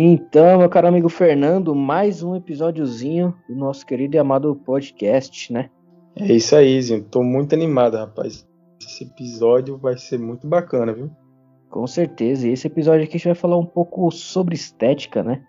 Então, meu caro amigo Fernando, mais um episódiozinho do nosso querido e amado podcast, né? É isso aí, Zinho. Tô muito animado, rapaz. Esse episódio vai ser muito bacana, viu? Com certeza. E esse episódio aqui a gente vai falar um pouco sobre estética, né?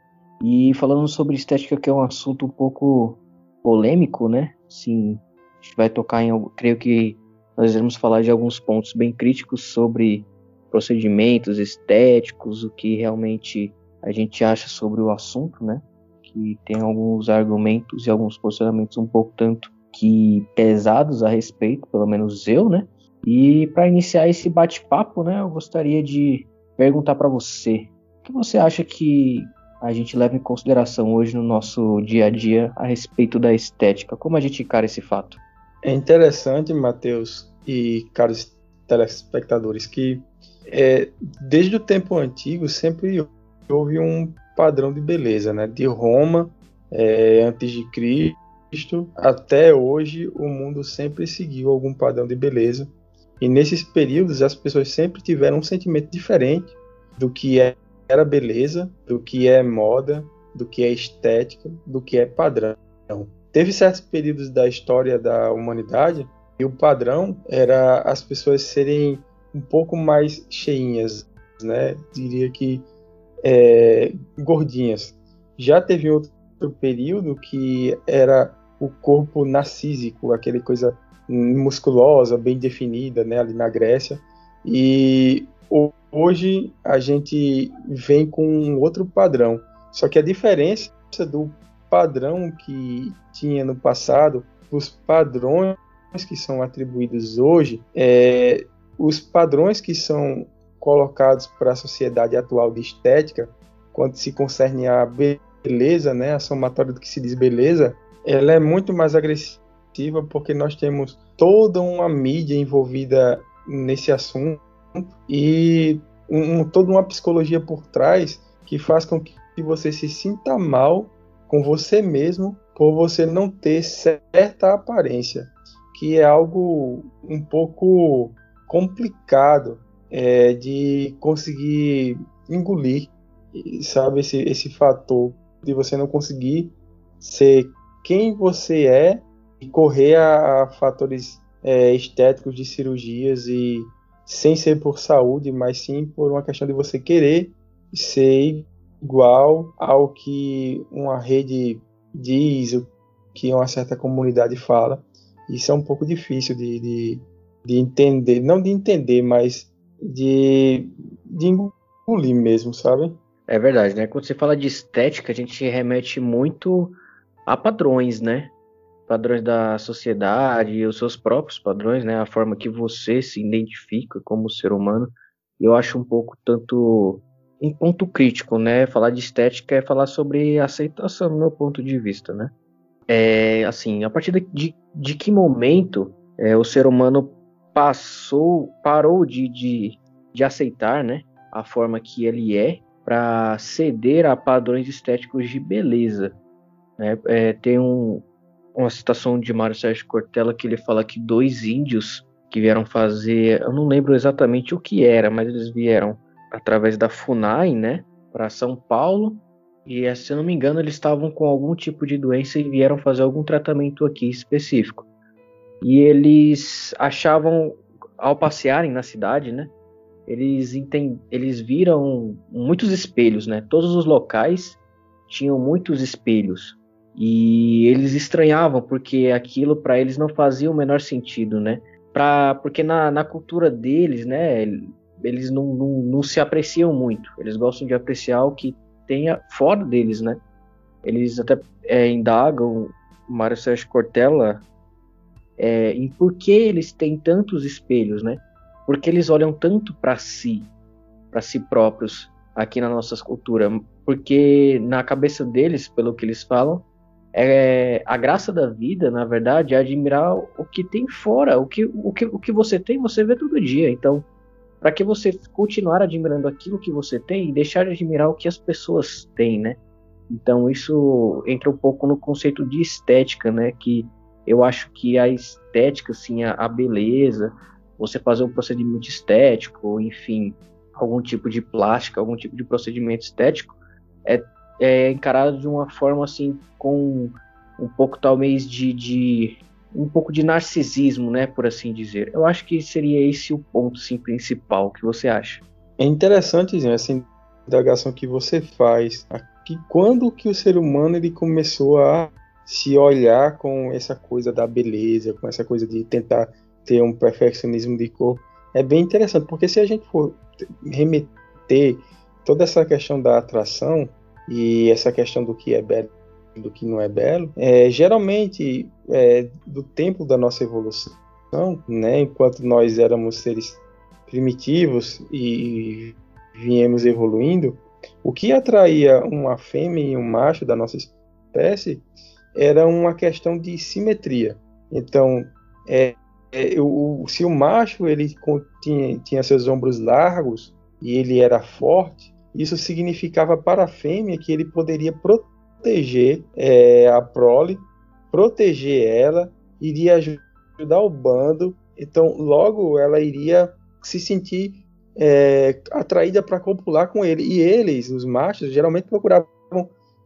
E falando sobre estética, que é um assunto um pouco polêmico, né? Sim, a gente vai tocar em. Creio que nós vamos falar de alguns pontos bem críticos sobre procedimentos estéticos, o que realmente a gente acha sobre o assunto, né? Que tem alguns argumentos e alguns posicionamentos um pouco tanto que pesados a respeito, pelo menos eu, né? E para iniciar esse bate-papo, né, eu gostaria de perguntar para você, o que você acha que a gente leva em consideração hoje no nosso dia a dia a respeito da estética? Como a gente encara esse fato? É interessante, Matheus e caros telespectadores, que é, desde o tempo antigo sempre houve um padrão de beleza, né? De Roma, é, antes de Cristo, até hoje o mundo sempre seguiu algum padrão de beleza. E nesses períodos as pessoas sempre tiveram um sentimento diferente do que é, era beleza, do que é moda, do que é estética, do que é padrão. Teve certos períodos da história da humanidade e o padrão era as pessoas serem um pouco mais cheinhas, né? Diria que é, gordinhas. Já teve outro período que era o corpo narcísico, aquele coisa musculosa, bem definida, né, ali na Grécia. E hoje a gente vem com outro padrão. Só que a diferença do padrão que tinha no passado, os padrões que são atribuídos hoje, é, os padrões que são colocados para a sociedade atual de estética, quando se concerne a beleza, né, a somatória do que se diz beleza, ela é muito mais agressiva porque nós temos toda uma mídia envolvida nesse assunto e um, toda uma psicologia por trás que faz com que você se sinta mal com você mesmo por você não ter certa aparência, que é algo um pouco complicado é, de conseguir engolir, sabe, esse, esse fator de você não conseguir ser quem você é e correr a, a fatores é, estéticos de cirurgias e sem ser por saúde, mas sim por uma questão de você querer ser igual ao que uma rede diz, o que uma certa comunidade fala. Isso é um pouco difícil de, de, de entender, não de entender, mas de, de engolir mesmo, sabe? É verdade, né? Quando você fala de estética, a gente remete muito a padrões, né? Padrões da sociedade, os seus próprios padrões, né? A forma que você se identifica como ser humano. Eu acho um pouco tanto um ponto crítico, né? Falar de estética é falar sobre aceitação, no meu ponto de vista, né? É, assim, a partir de, de que momento é, o ser humano passou, parou de, de, de aceitar né, a forma que ele é para ceder a padrões estéticos de beleza. Né? É, tem um, uma citação de Mário Sérgio Cortella que ele fala que dois índios que vieram fazer, eu não lembro exatamente o que era, mas eles vieram através da FUNAI, né, para São Paulo, e se eu não me engano eles estavam com algum tipo de doença e vieram fazer algum tratamento aqui específico. E eles achavam, ao passearem na cidade, né? Eles, eles viram muitos espelhos, né? Todos os locais tinham muitos espelhos. E eles estranhavam porque aquilo para eles não fazia o menor sentido, né? Pra... Porque na, na cultura deles, né? Eles não, não, não se apreciam muito. Eles gostam de apreciar o que tenha fora deles, né? Eles até é, indagam, Mário Sérgio Cortella é, em por que eles têm tantos espelhos, né? Porque eles olham tanto para si, para si próprios aqui na nossa cultura, porque na cabeça deles, pelo que eles falam, é a graça da vida, na verdade, é admirar o que tem fora, o que, o que, o que você tem, você vê todo dia. Então, para que você continuar admirando aquilo que você tem e deixar de admirar o que as pessoas têm, né? Então, isso entra um pouco no conceito de estética, né? Que eu acho que a estética, assim, a, a beleza, você fazer um procedimento estético, enfim, algum tipo de plástica, algum tipo de procedimento estético, é, é encarado de uma forma assim com um pouco talvez de, de um pouco de narcisismo, né, por assim dizer. Eu acho que seria esse o ponto sim, principal. O que você acha? É interessante essa indagação que você faz. Aqui, quando que o ser humano ele começou a se olhar com essa coisa da beleza, com essa coisa de tentar ter um perfeccionismo de corpo, é bem interessante, porque se a gente for remeter toda essa questão da atração e essa questão do que é belo do que não é belo, é, geralmente é, do tempo da nossa evolução, né, enquanto nós éramos seres primitivos e viemos evoluindo, o que atraía uma fêmea e um macho da nossa espécie era uma questão de simetria. Então, é, é, o, se o macho ele tinha, tinha seus ombros largos e ele era forte, isso significava para a fêmea que ele poderia proteger é, a prole, proteger ela, iria ajudar o bando, então logo ela iria se sentir é, atraída para copular com ele. E eles, os machos, geralmente procuravam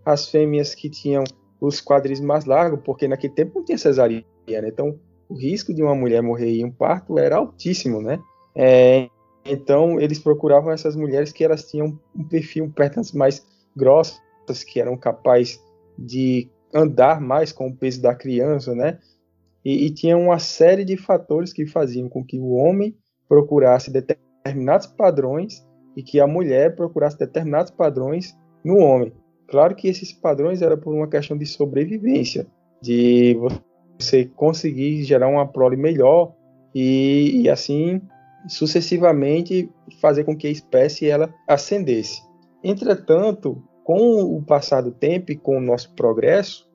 as fêmeas que tinham os quadris mais largos, porque naquele tempo não tinha cesárea, né? então o risco de uma mulher morrer em um parto era altíssimo, né? É, então eles procuravam essas mulheres que elas tinham um perfil pernas mais grossas, que eram capazes de andar mais com o peso da criança, né? E, e tinha uma série de fatores que faziam com que o homem procurasse determinados padrões e que a mulher procurasse determinados padrões no homem. Claro que esses padrões eram por uma questão de sobrevivência, de você conseguir gerar uma prole melhor e, e assim sucessivamente fazer com que a espécie ela ascendesse. Entretanto, com o passar do tempo e com o nosso progresso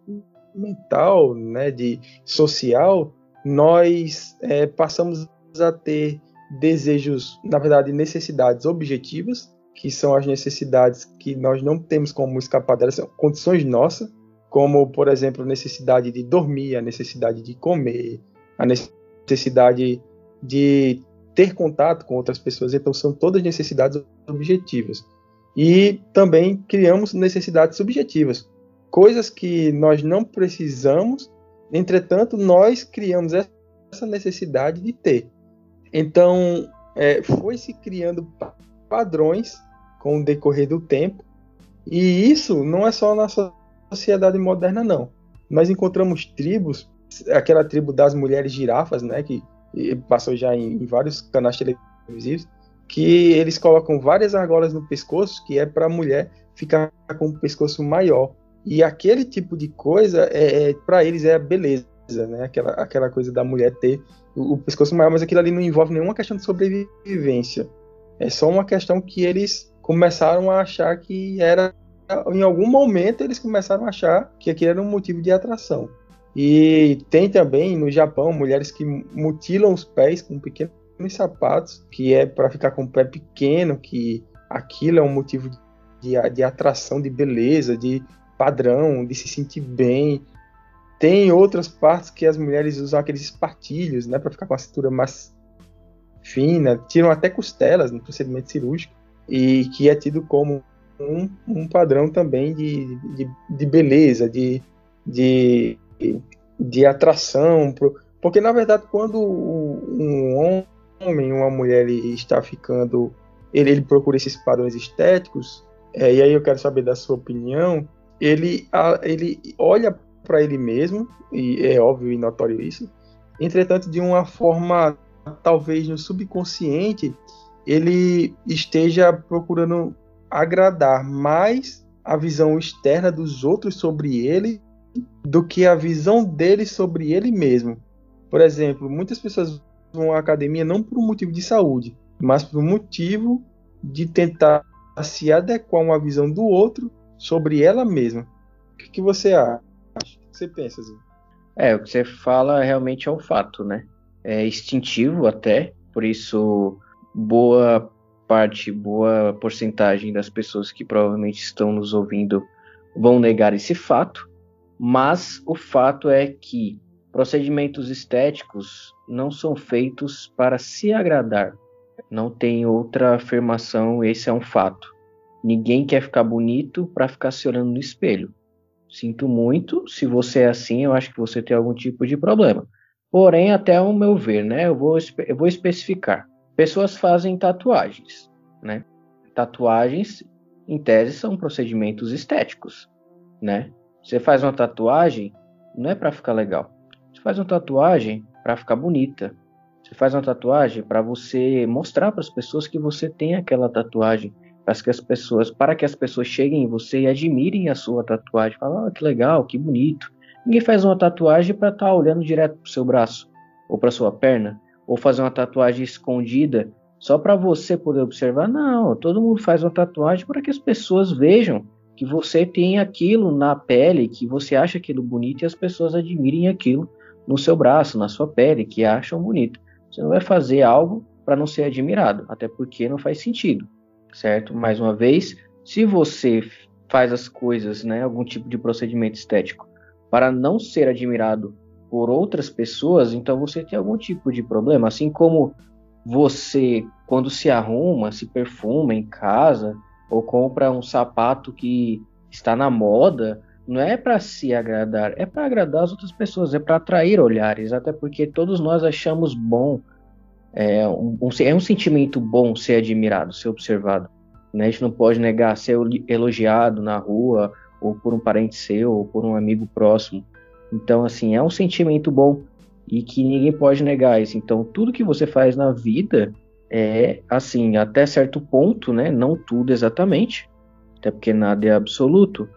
mental, né, de social, nós é, passamos a ter desejos, na verdade, necessidades objetivas, que são as necessidades que nós não temos como escapar delas, são condições nossas, como, por exemplo, a necessidade de dormir, a necessidade de comer, a necessidade de ter contato com outras pessoas. Então, são todas necessidades objetivas. E também criamos necessidades subjetivas, coisas que nós não precisamos, entretanto, nós criamos essa necessidade de ter. Então, é, foi se criando padrões com o decorrer do tempo, e isso não é só na sociedade moderna, não. Nós encontramos tribos, aquela tribo das mulheres girafas, né, que passou já em, em vários canais televisivos, que eles colocam várias argolas no pescoço, que é para a mulher ficar com o pescoço maior. E aquele tipo de coisa, é, é para eles, é a beleza, né? Aquela, aquela coisa da mulher ter o, o, pescoço maior, mas aquilo ali não envolve nenhuma questão de sobrevivência. É só uma questão que eles começaram a achar que era. Em algum momento eles começaram a achar que aquilo era um motivo de atração. E tem também no Japão mulheres que mutilam os pés com pequenos sapatos, que é para ficar com o pé pequeno, que aquilo é um motivo de, de atração, de beleza, de padrão, de se sentir bem. Tem outras partes que as mulheres usam aqueles espartilhos, né, para ficar com a cintura mais fina, tiram até costelas no procedimento cirúrgico, e que é tido como um, um padrão também de, de, de beleza, de, de, de atração, pro, porque na verdade quando um homem, uma mulher está ficando, ele, ele procura esses padrões estéticos, é, e aí eu quero saber da sua opinião, ele, a, ele olha para ele mesmo, e é óbvio e notório isso, entretanto, de uma forma, talvez no subconsciente, ele esteja procurando agradar mais a visão externa dos outros sobre ele do que a visão dele sobre ele mesmo. Por exemplo, muitas pessoas vão à academia não por um motivo de saúde, mas por um motivo de tentar se adequar a uma visão do outro sobre ela mesma. O que, você acha? O que você pensa, Zinho? É, o que você fala realmente é um fato, né? É instintivo até, por isso boa parte, boa porcentagem das pessoas que provavelmente estão nos ouvindo vão negar esse fato, mas o fato é que procedimentos estéticos não são feitos para se agradar. Não tem outra afirmação, esse é um fato. Ninguém quer ficar bonito para ficar se olhando no espelho. Sinto muito, se você é assim, eu acho que você tem algum tipo de problema. Porém, até o meu ver, né, eu vou, eu vou especificar. Pessoas fazem tatuagens, né? Tatuagens, em tese, são procedimentos estéticos, né? Você faz uma tatuagem, não é para ficar legal. Você faz uma tatuagem para ficar bonita. Você faz uma tatuagem para você mostrar para as pessoas que você tem aquela tatuagem para que as pessoas, para que as pessoas cheguem em você e admirem a sua tatuagem, falam, oh, que legal, que bonito. Ninguém faz uma tatuagem para estar tá olhando direto para o seu braço ou para sua perna, ou fazer uma tatuagem escondida só para você poder observar. Não, todo mundo faz uma tatuagem para que as pessoas vejam que você tem aquilo na pele, que você acha aquilo bonito e as pessoas admirem aquilo no seu braço, na sua pele, que acham bonito. Você não vai fazer algo para não ser admirado, até porque não faz sentido certo? Mais uma vez, se você faz as coisas, né, algum tipo de procedimento estético, para não ser admirado por outras pessoas, então você tem algum tipo de problema. Assim como você, quando se arruma, se perfuma em casa, ou compra um sapato que está na moda, não é para se agradar, é para agradar as outras pessoas, é para atrair olhares, até porque todos nós achamos bom é um, é um sentimento bom ser admirado, ser observado. Né? A gente não pode negar ser elogiado na rua, ou por um parente seu, ou por um amigo próximo. Então, assim, é um sentimento bom e que ninguém pode negar isso. Então, tudo que você faz na vida é, assim, até certo ponto, né? Não tudo exatamente, até porque nada é absoluto,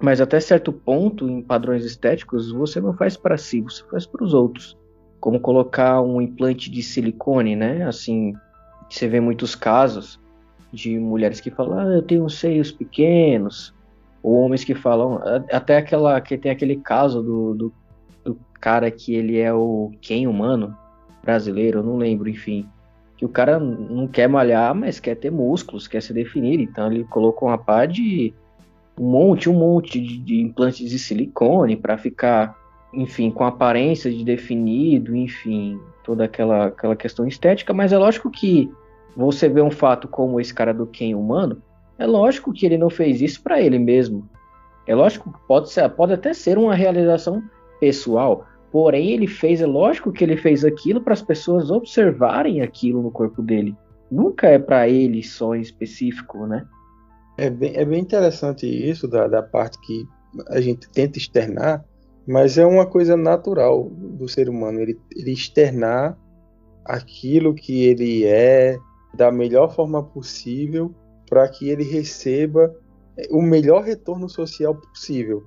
mas até certo ponto, em padrões estéticos, você não faz para si, você faz para os outros como colocar um implante de silicone, né? Assim, você vê muitos casos de mulheres que falam, ah, eu tenho seios pequenos, ou homens que falam, até aquela que tem aquele caso do, do, do cara que ele é o quem humano brasileiro, não lembro, enfim, que o cara não quer malhar, mas quer ter músculos, quer se definir, então ele colocou uma pá de um monte, um monte de, de implantes de silicone para ficar enfim, com aparência de definido, enfim, toda aquela, aquela questão estética, mas é lógico que você vê um fato como esse cara do Ken humano, é lógico que ele não fez isso para ele mesmo. É lógico que pode, ser, pode até ser uma realização pessoal, porém ele fez, é lógico que ele fez aquilo para as pessoas observarem aquilo no corpo dele. Nunca é para ele só em específico, né? É bem, é bem interessante isso da, da parte que a gente tenta externar, mas é uma coisa natural do ser humano, ele, ele externar aquilo que ele é da melhor forma possível para que ele receba o melhor retorno social possível.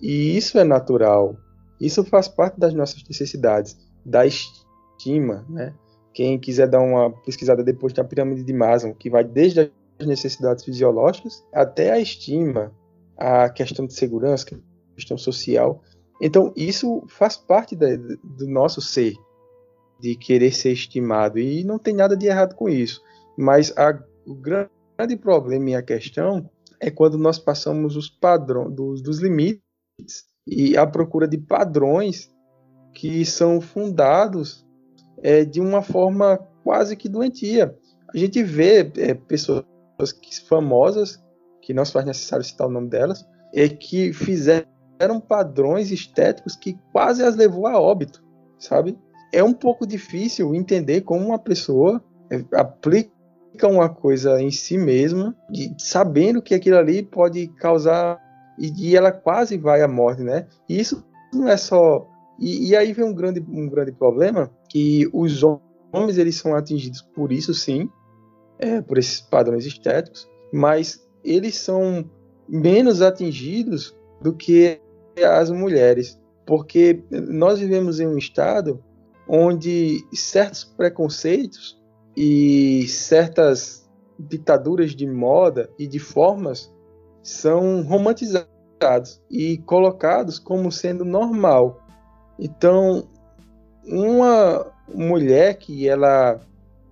E isso é natural. Isso faz parte das nossas necessidades, da estima, né? Quem quiser dar uma pesquisada depois da pirâmide de Maslow, que vai desde as necessidades fisiológicas até a estima, a questão de segurança, a questão social, então, isso faz parte da, do nosso ser, de querer ser estimado, e não tem nada de errado com isso. Mas a, o grande problema e a questão é quando nós passamos os padrões dos, dos limites e a procura de padrões que são fundados é, de uma forma quase que doentia. A gente vê é, pessoas famosas, que não se faz necessário citar o nome delas, é que fizeram eram padrões estéticos que quase as levou a óbito, sabe? É um pouco difícil entender como uma pessoa é, aplica uma coisa em si mesma, e sabendo que aquilo ali pode causar e, e ela quase vai à morte, né? E isso não é só e, e, aí vem um grande, um grande problema que os homens eles são atingidos por isso sim, é, por esses padrões estéticos, mas eles são menos atingidos do que as mulheres, porque nós vivemos em um estado onde certos preconceitos e certas ditaduras de moda e de formas são romantizados e colocados como sendo normal. Então, uma mulher que ela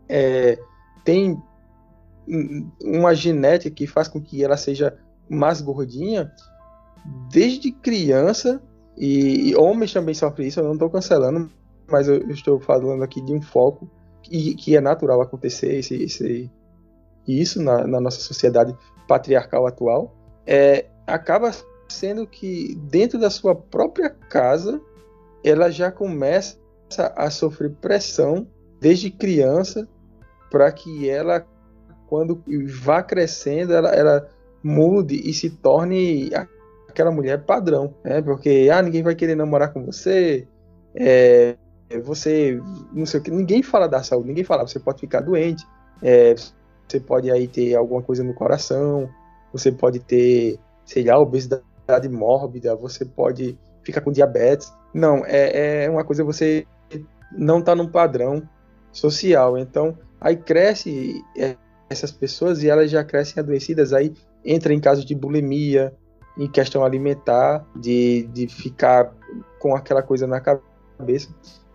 é, tem uma genética que faz com que ela seja mais gordinha, desde criança, e, e homens também sofrem isso, eu não estou cancelando, mas eu, eu, estou falando aqui de um foco e que é natural acontecer esse, esse, isso na, na nossa sociedade patriarcal atual, é, acaba sendo que dentro da sua própria casa ela já começa a sofrer pressão desde criança para que ela, quando vá crescendo, ela, ela mude e se torne aquela mulher padrão, né? Porque ah, ninguém vai querer namorar com você, é, você não sei o que, ninguém fala da saúde, ninguém fala, você pode ficar doente, é, você pode aí ter alguma coisa no coração, você pode ter, sei lá, obesidade mórbida, você pode ficar com diabetes. Não, é, é uma coisa você não tá num padrão social. Então, aí cresce é, essas pessoas e elas já crescem adoecidas, aí entra em casos de bulimia, em questão alimentar, de, de ficar com aquela coisa na cabeça.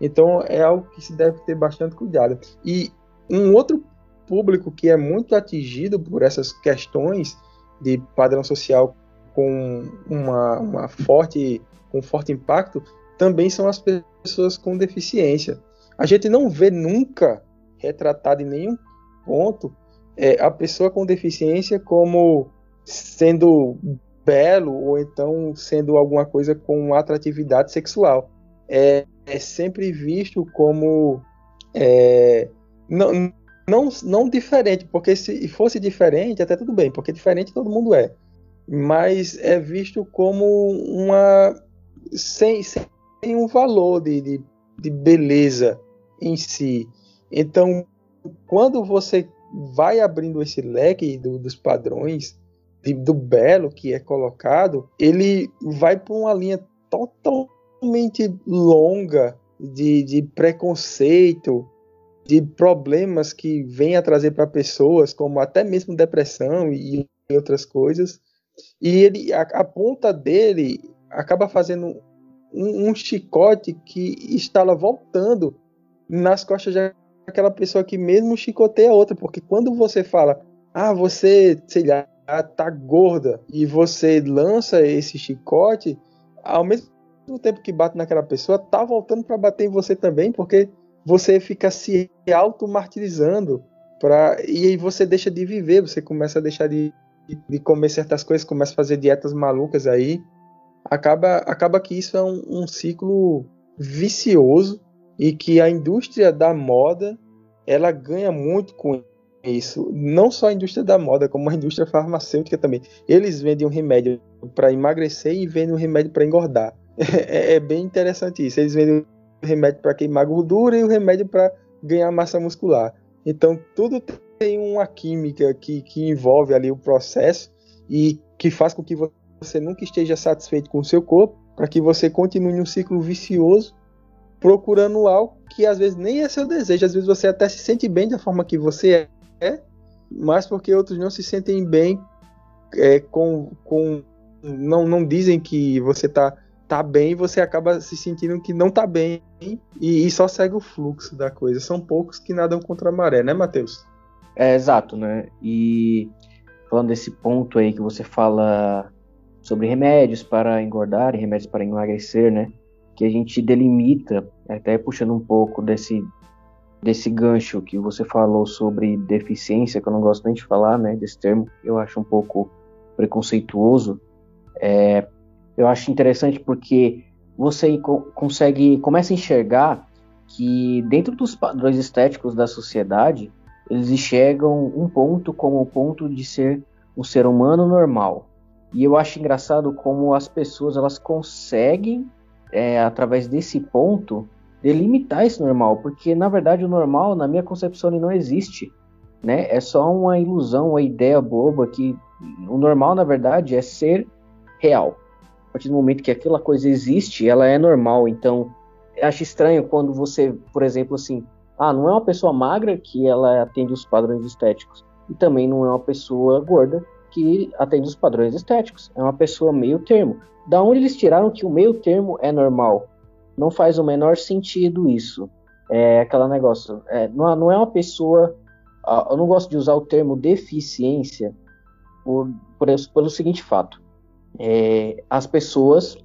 Então é algo que se deve ter bastante cuidado. E um outro público que é muito atingido por essas questões de padrão social com uma, uma forte, um forte impacto também são as pessoas com deficiência. A gente não vê nunca retratado em nenhum ponto é, a pessoa com deficiência como sendo belo ou então sendo alguma coisa com atratividade sexual. É, é sempre visto como é, não, não, não diferente, porque se fosse diferente, até tudo bem, porque diferente todo mundo é. Mas é visto como uma. sem, sem um valor de, de, de beleza em si. Então, quando você vai abrindo esse leque do, dos padrões de, do belo que é colocado, ele vai por uma linha totalmente longa de, de preconceito, de problemas que vem a trazer para pessoas, como até mesmo depressão e outras coisas. E ele, a, a ponta dele acaba fazendo um, um, chicote que está lá voltando nas costas daquela pessoa que mesmo chicoteia outra, porque quando você fala, ah, você, sei lá, tá gorda e você lança esse chicote, ao mesmo tempo que bate naquela pessoa, tá voltando para bater em você também, porque você fica se auto-martirizando pra... e aí você deixa de viver, você começa a deixar de, de comer certas coisas, começa a fazer dietas malucas aí. Acaba, acaba que isso é um, um ciclo vicioso e que a indústria da moda ela ganha muito com isso. Não só a indústria da moda, como a indústria farmacêutica também. Eles vendem um remédio para emagrecer e vendem um remédio para engordar. É, é, bem interessante isso. Eles vendem o remédio para queimar gordura e o remédio para ganhar massa muscular. Então, tudo tem uma química que, que envolve ali o processo e que faz com que você nunca esteja satisfeito com o seu corpo, para que você continue um ciclo vicioso procurando algo que às vezes nem é seu desejo, às vezes você até se sente bem da forma que você é, mas porque outros não se sentem bem é, com, com não, não dizem que você tá, tá bem, você acaba se sentindo que não tá bem e, e só segue o fluxo da coisa. São poucos que nadam contra a maré, né, Matheus? É exato, né? E falando desse ponto aí que você fala sobre remédios para engordar e remédios para emagrecer, né? Que a gente delimita, até puxando um pouco desse desse gancho que você falou sobre deficiência, que eu não gosto nem de falar, né, desse termo, eu acho um pouco preconceituoso. É, eu acho interessante porque você consegue começa a enxergar que dentro dos padrões estéticos da sociedade eles enxergam um ponto como o ponto de ser um ser humano normal. E eu acho engraçado como as pessoas elas conseguem é, através desse ponto delimitar esse normal, porque na verdade o normal, na minha concepção, ele não existe, né? É só uma ilusão, uma ideia boba que o normal, na verdade, é ser real. A partir do momento que aquela coisa existe, ela é normal. Então, acho estranho quando você, por exemplo, assim, ah, não é uma pessoa magra que ela atende os padrões estéticos, e também não é uma pessoa gorda que atende os padrões estéticos. É uma pessoa meio termo. Da onde eles tiraram que o meio termo é normal? não faz o menor sentido isso. É aquele negócio. É, não, não é uma pessoa. Eu não gosto de usar o termo deficiência por, por pelo seguinte fato: é, as pessoas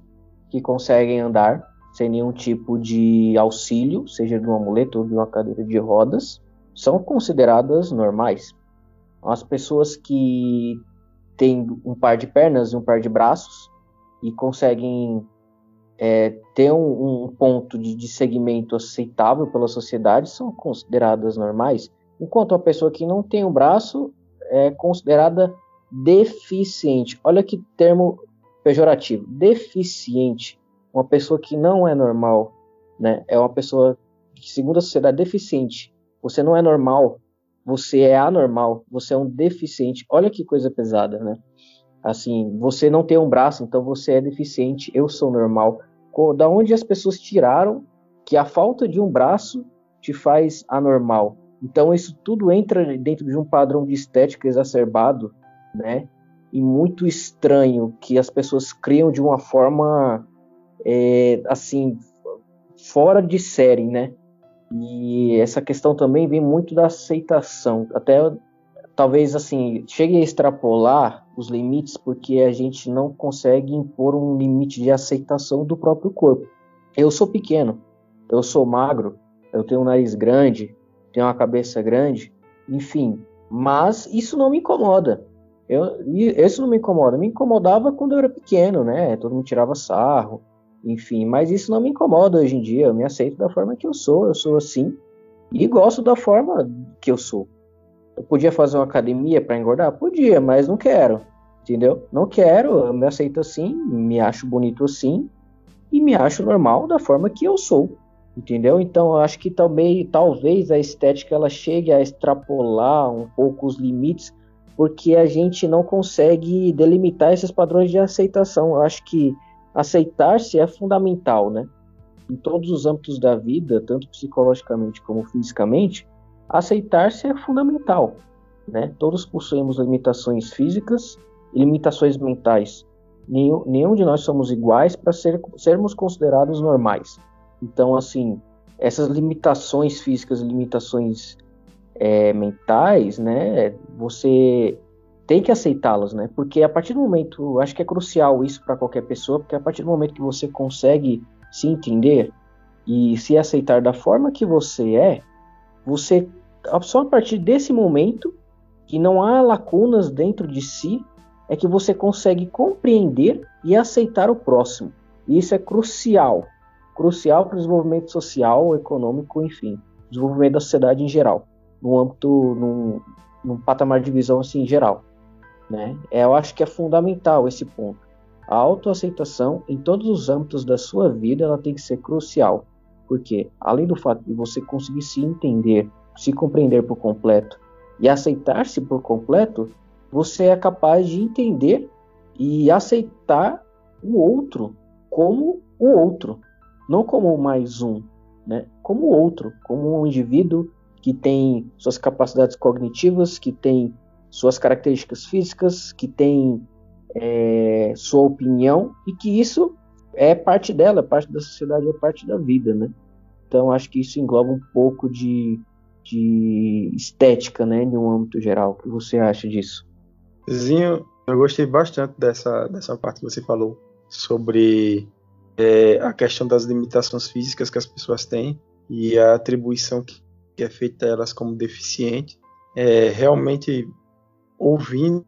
que conseguem andar sem nenhum tipo de auxílio, seja de um amuleto ou de uma cadeira de rodas, são consideradas normais. as pessoas que têm um par de pernas e um par de braços e conseguem é, ter um, um ponto de, de, segmento aceitável pela sociedade são consideradas normais, enquanto a pessoa que não tem um braço é considerada deficiente. Olha que termo pejorativo, deficiente. Uma pessoa que não é normal, né? É uma pessoa que, segundo a sociedade, é deficiente. Você não é normal, você é anormal, você é um deficiente. Olha que coisa pesada, né? Assim, você não tem um braço, então você é deficiente, eu sou normal. Da onde as pessoas tiraram que a falta de um braço te faz anormal? Então isso tudo entra dentro de um padrão de estética exacerbado, né? E muito estranho que as pessoas criam de uma forma é, assim fora de série, né? E essa questão também vem muito da aceitação. Até talvez assim, chegue a extrapolar os limites porque a gente não consegue impor um limite de aceitação do próprio corpo. Eu sou pequeno, eu sou magro, eu tenho um nariz grande, tenho uma cabeça grande, enfim, mas isso não me incomoda. Eu, isso não me incomoda. Me incomodava quando eu era pequeno, né? Todo mundo tirava sarro, enfim, mas isso não me incomoda hoje em dia. Eu me aceito da forma que eu sou, eu sou assim e gosto da forma que eu sou. Eu podia fazer uma academia para engordar? Podia, mas não quero, entendeu? Não quero, eu me aceito assim, me acho bonito assim e me acho normal da forma que eu sou, entendeu? Então eu acho que também talvez a estética ela chegue a extrapolar um pouco os limites porque a gente não consegue delimitar esses padrões de aceitação. Eu acho que aceitar-se é fundamental, né? Em todos os âmbitos da vida, tanto psicologicamente como fisicamente, aceitar-se é fundamental, né? Todos possuímos limitações físicas e limitações mentais. Nenhum, nenhum de nós somos iguais para ser, sermos considerados normais. Então, assim, essas limitações físicas, limitações é, mentais, né? Você tem que aceitá-las, né? Porque a partir do momento, acho que é crucial isso para qualquer pessoa, porque a partir do momento que você consegue se entender e se aceitar da forma que você é, você só a partir desse momento que não há lacunas dentro de si é que você consegue compreender e aceitar o próximo. E isso é crucial, crucial para o desenvolvimento social, econômico, enfim, desenvolvimento da sociedade em geral, no âmbito, num, num patamar de visão assim geral. Né? É, eu acho que é fundamental esse ponto. A autoaceitação em todos os âmbitos da sua vida ela tem que ser crucial, porque além do fato de você conseguir se entender, se compreender por completo e aceitar-se por completo, você é capaz de entender e aceitar o outro como o outro, não como mais um, né? Como outro, como um indivíduo que tem suas capacidades cognitivas, que tem suas características físicas, que tem é, sua opinião e que isso é parte dela, parte da sociedade, é parte da vida, né? Então acho que isso engloba um pouco de, de estética, né, em um âmbito geral. O que você acha disso? Zinho, eu gostei bastante dessa, dessa parte que você falou sobre é, a questão das limitações físicas que as pessoas têm e a atribuição que, que é feita elas como deficiente. É, realmente ouvindo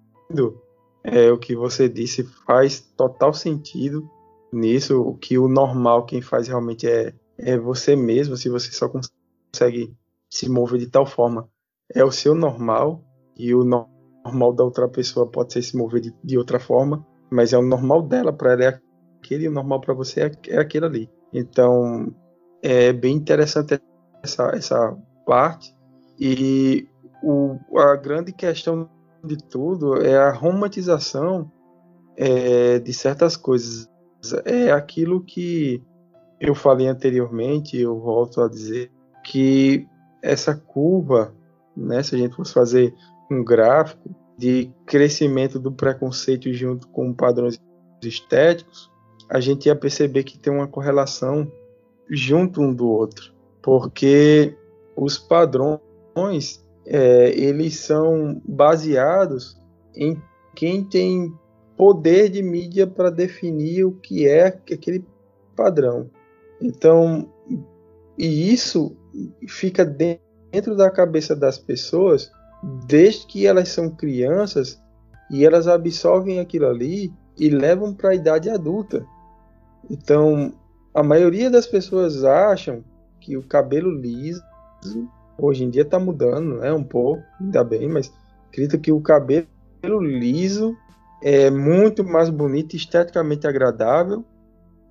é, o que você disse faz total sentido nisso. O que o normal quem faz realmente é, é você mesmo. Se você só consegue se mover de tal forma, é o seu normal e o normal da outra pessoa pode ser se mover de, de outra forma, mas é o normal dela para ela é aquele e o normal para você é, é aquele ali. Então é bem interessante essa, essa parte e o, a grande questão de tudo é a romantização é, de certas coisas. É aquilo que eu falei anteriormente, eu volto a dizer que essa curva, né, se a gente fosse fazer um gráfico de crescimento do preconceito junto com padrões estéticos, a gente ia perceber que tem uma correlação junto um do outro, porque os padrões é, eles são baseados em quem tem poder de mídia para definir o que é aquele padrão. Então, e isso fica dentro da cabeça das pessoas desde que elas são crianças e elas absorvem aquilo ali e levam para a idade adulta. Então, a maioria das pessoas acham que o cabelo liso hoje em dia está mudando, né, um pouco, ainda bem, mas acredito que o cabelo liso é muito mais bonito, esteticamente agradável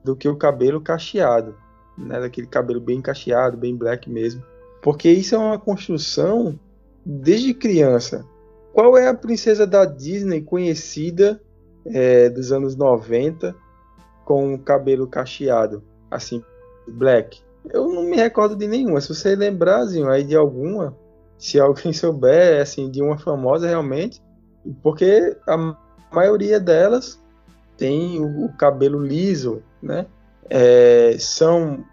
do que o cabelo cacheado, né, daquele cabelo bem cacheado, bem black mesmo, porque isso é uma construção desde criança. Qual é a princesa da Disney conhecida é, dos anos 90 com o cabelo cacheado, assim, black? Eu não me recordo de nenhuma. Se você lembrarzinho aí de alguma, se alguém souber, assim, de uma famosa realmente, porque a maioria delas tem o, cabelo liso, né? É, são,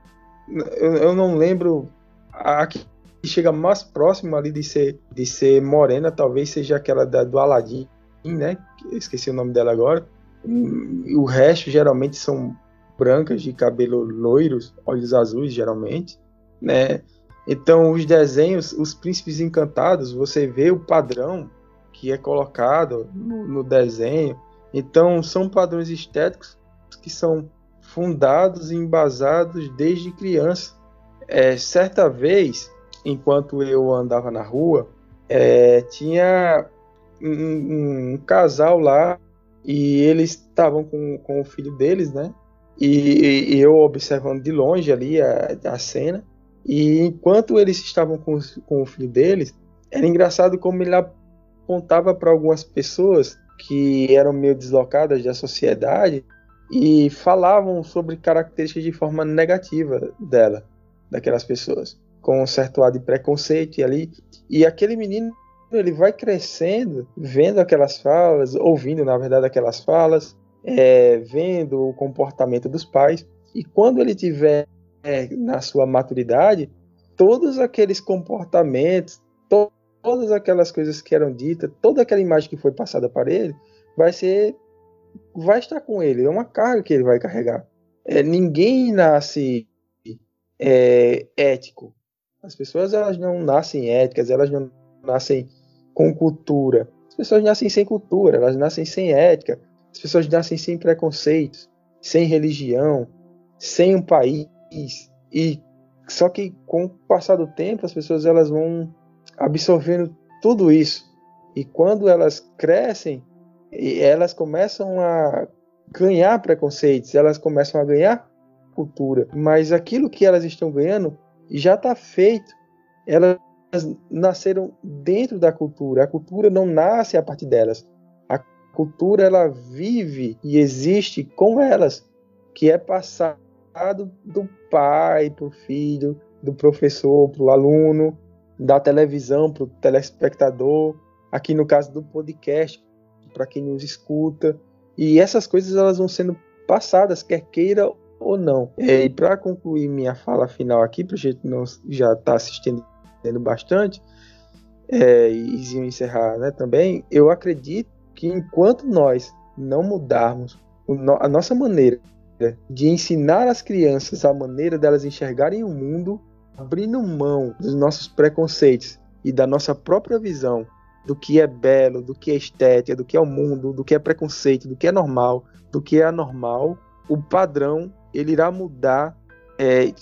eu, eu, não lembro a que chega mais próximo ali de ser de ser morena, talvez seja aquela da, do Aladdin, né? Esqueci o nome dela agora. O resto geralmente são brancas de cabelo loiros, olhos azuis geralmente, né? Então os desenhos, os príncipes encantados, você vê o padrão que é colocado no, no desenho. Então são padrões estéticos que são fundados e embasados desde criança. É, certa vez, enquanto eu andava na rua, é, tinha um, um, casal lá e eles estavam com, com o filho deles, né? E, e, eu observando de longe ali a, a cena. E enquanto eles estavam com, com o filho deles, era engraçado como ele apontava para algumas pessoas que eram meio deslocadas da sociedade e falavam sobre características de forma negativa dela, daquelas pessoas, com um certo ar de preconceito e ali. E aquele menino ele vai crescendo, vendo aquelas falas, ouvindo na verdade aquelas falas, é, vendo o comportamento dos pais, e quando ele tiver é, na sua maturidade, todos aqueles comportamentos, to todas aquelas coisas que eram ditas, toda aquela imagem que foi passada para ele, vai ser, vai estar com ele, é uma carga que ele vai carregar. É, ninguém nasce é, ético. As pessoas elas não nascem éticas, elas não nascem com cultura. As pessoas nascem sem cultura, elas nascem sem ética, as pessoas nascem sem preconceitos, sem religião, sem um país. E só que com o passar do tempo as pessoas elas vão absorvendo tudo isso. E quando elas crescem, elas começam a ganhar preconceitos, elas começam a ganhar cultura. Mas aquilo que elas estão ganhando já está feito. Elas nasceram dentro da cultura. A cultura não nasce a partir delas cultura ela vive e existe com elas, que é passado do pai para o filho, do professor para o aluno, da televisão para o telespectador, aqui no caso do podcast, para quem nos escuta. E essas coisas elas vão sendo passadas, quer queira ou não. E para concluir minha fala final aqui, para a gente não já está assistindo bastante, é, e encerrar né, também, eu acredito que enquanto nós não mudarmos a nossa maneira de ensinar as crianças a maneira delas enxergarem o mundo, abrindo mão dos nossos preconceitos e da nossa própria visão do que é belo, do que é estética, do que é o mundo, do que é preconceito, do que é normal, do que é anormal, o padrão ele irá mudar é,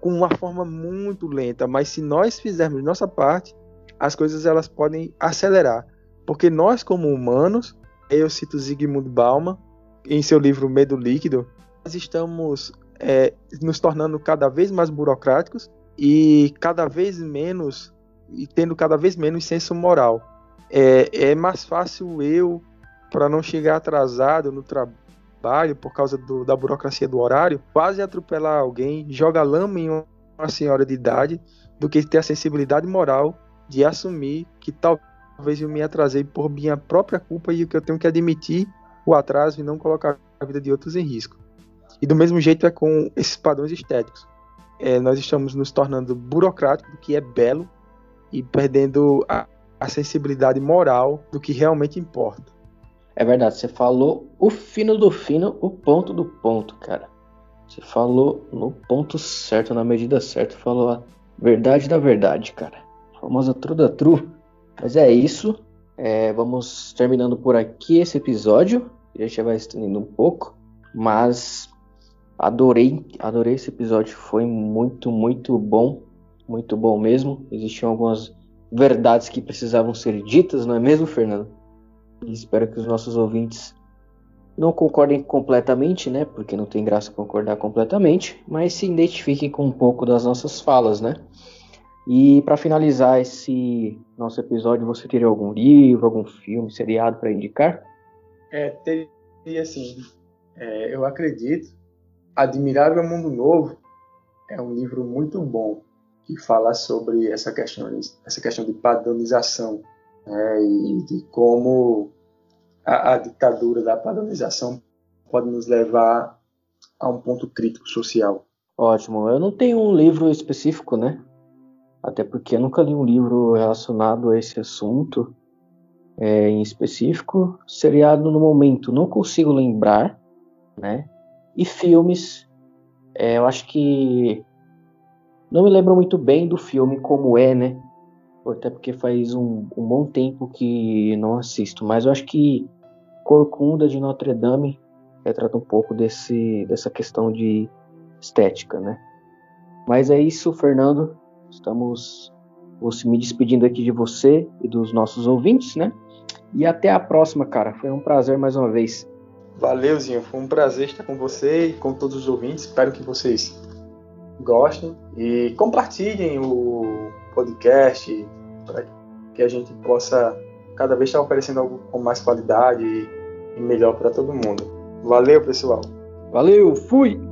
com uma forma muito lenta. Mas se nós fizermos nossa parte, as coisas elas podem acelerar. Porque nós, como humanos, eu cito Zygmunt Bauman em seu livro Medo Líquido, nós estamos é, nos tornando cada vez mais burocráticos e cada vez menos e tendo cada vez menos senso moral. É, é mais fácil eu, para não chegar atrasado no trabalho por causa do, da burocracia do horário, quase atropelar alguém, jogar lama em uma senhora de idade, do que ter a sensibilidade moral de assumir que talvez talvez eu me atrasei por minha própria culpa e o que eu tenho que admitir o atraso e não colocar a vida de outros em risco. E do mesmo jeito é com esses padrões estéticos. É, nós estamos nos tornando burocráticos, do que é belo, e perdendo a, a sensibilidade moral do que realmente importa. É verdade, você falou o fino do fino, o ponto do ponto, cara. Você falou no ponto certo, na medida certa, falou a verdade da verdade, cara. A famosa true da true. Mas é isso. É, vamos terminando por aqui esse episódio. Já vai estendendo um pouco. Mas adorei, adorei esse episódio. Foi muito, muito bom. Muito bom mesmo. Existiam algumas verdades que precisavam ser ditas, não é mesmo, Fernando? E espero que os nossos ouvintes não concordem completamente, né? Porque não tem graça concordar completamente, mas se identifiquem com um pouco das nossas falas, né? E para finalizar esse nosso episódio, você teria algum livro, algum filme, seriado para indicar? É, teria assim. É, eu acredito. Admirável Mundo Novo é um livro muito bom que fala sobre essa questão, essa questão de padronização né, e de como a, a ditadura da padronização pode nos levar a um ponto crítico social. Ótimo. Eu não tenho um livro específico, né? Até porque eu nunca li um livro relacionado a esse assunto é, em específico. Seriado no momento não consigo lembrar, né? E filmes, é, eu acho que não me lembro muito bem do filme como é, né? Até porque faz um, um bom tempo que não assisto. Mas eu acho que Corcunda de Notre Dame retrata um pouco desse, dessa questão de estética, né? Mas é isso, Fernando. Estamos me despedindo aqui de você e dos nossos ouvintes, né? E até a próxima, cara. Foi um prazer mais uma vez. Valeu, Zinho. Foi um prazer estar com você e com todos os ouvintes. Espero que vocês gostem e compartilhem o podcast para que a gente possa cada vez estar oferecendo algo com mais qualidade e melhor para todo mundo. Valeu, pessoal. Valeu, fui!